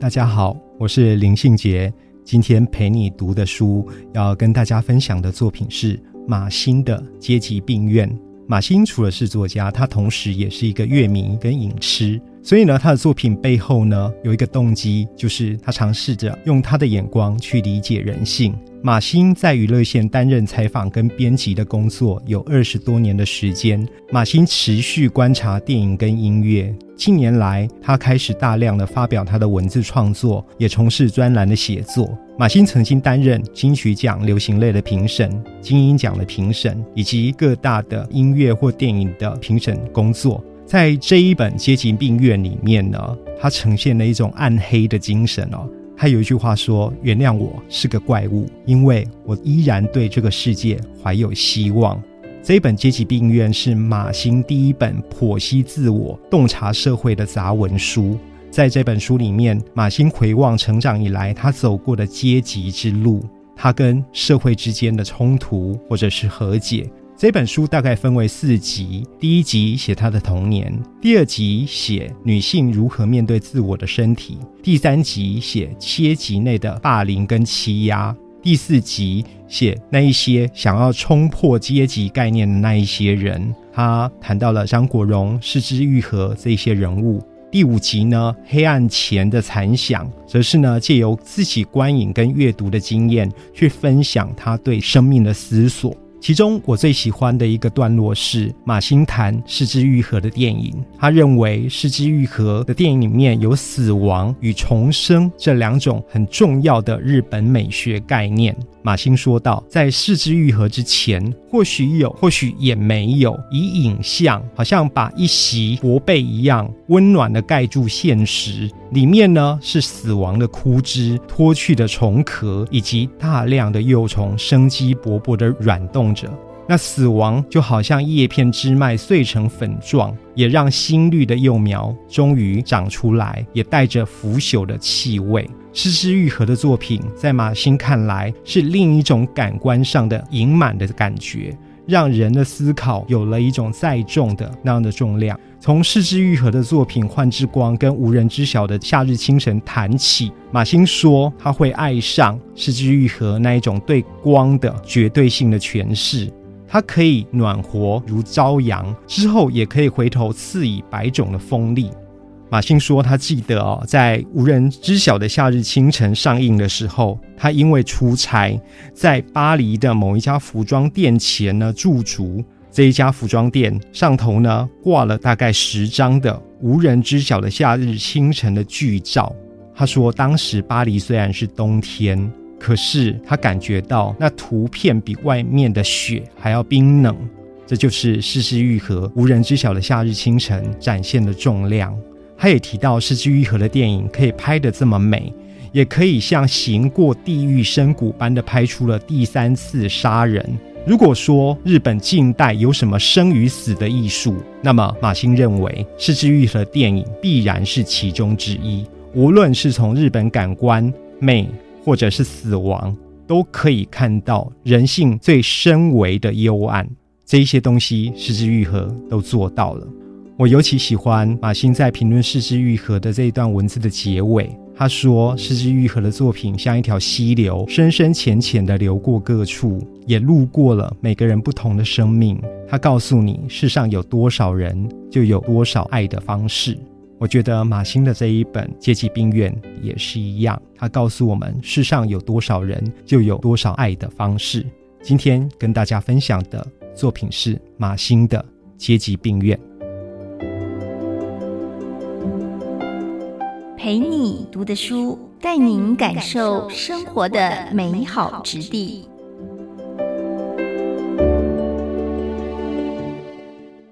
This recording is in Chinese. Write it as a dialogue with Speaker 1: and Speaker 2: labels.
Speaker 1: 大家好，我是林信杰。今天陪你读的书，要跟大家分享的作品是马欣的《阶级病院》。马欣除了是作家，他同时也是一个乐迷跟影痴。所以呢，他的作品背后呢，有一个动机，就是他尝试着用他的眼光去理解人性。马欣在娱乐线担任采访跟编辑的工作有二十多年的时间。马欣持续观察电影跟音乐。近年来，他开始大量的发表他的文字创作，也从事专栏的写作。马欣曾经担任金曲奖流行类的评审、金鹰奖的评审，以及各大的音乐或电影的评审工作。在这一本《阶级病院》里面呢，它呈现了一种暗黑的精神哦。他有一句话说：“原谅我是个怪物，因为我依然对这个世界怀有希望。”这一本《阶级病院》是马欣第一本剖析自我、洞察社会的杂文书。在这本书里面，马欣回望成长以来他走过的阶级之路，他跟社会之间的冲突或者是和解。这本书大概分为四集，第一集写她的童年，第二集写女性如何面对自我的身体，第三集写阶级内的霸凌跟欺压，第四集写那一些想要冲破阶级概念的那一些人。他谈到了张国荣、失之愈合这些人物。第五集呢，黑暗前的残响，则是呢借由自己观影跟阅读的经验，去分享他对生命的思索。其中我最喜欢的一个段落是马欣谈《失之愈合》的电影。他认为《失之愈合》的电影里面有死亡与重生这两种很重要的日本美学概念。马欣说道，在《失之愈合》之前，或许有，或许也没有，以影像好像把一席薄被一样温暖的盖住现实。里面呢是死亡的枯枝、脱去的虫壳，以及大量的幼虫生机勃勃的软动着。那死亡就好像叶片枝脉碎成粉状，也让新绿的幼苗终于长出来，也带着腐朽的气味。失之愈合的作品，在马欣看来是另一种感官上的盈满的感觉。让人的思考有了一种载重的那样的重量。从四之愈合的作品《幻之光》跟无人知晓的《夏日清晨》谈起，马欣说他会爱上四之愈合那一种对光的绝对性的诠释。它可以暖和如朝阳，之后也可以回头赐以百种的锋利。马欣说，他记得哦，在无人知晓的夏日清晨上映的时候，他因为出差，在巴黎的某一家服装店前呢驻足。这一家服装店上头呢挂了大概十张的无人知晓的夏日清晨的剧照。他说，当时巴黎虽然是冬天，可是他感觉到那图片比外面的雪还要冰冷。这就是世事愈合无人知晓的夏日清晨展现的重量。他也提到，失之愈合的电影可以拍得这么美，也可以像行过地狱深谷般的拍出了第三次杀人。如果说日本近代有什么生与死的艺术，那么马欣认为失之愈合的电影必然是其中之一。无论是从日本感官美，或者是死亡，都可以看到人性最深微的幽暗。这一些东西，失之愈合都做到了。我尤其喜欢马欣在评论《失之愈合》的这一段文字的结尾。他说：“失之愈合的作品像一条溪流，深深浅浅的流过各处，也路过了每个人不同的生命。他告诉你，世上有多少人，就有多少爱的方式。我觉得马欣的这一本《阶级病院》也是一样，他告诉我们，世上有多少人，就有多少爱的方式。今天跟大家分享的作品是马欣的《阶级病院》。”
Speaker 2: 陪你读的书，带您感受生活的美好质地。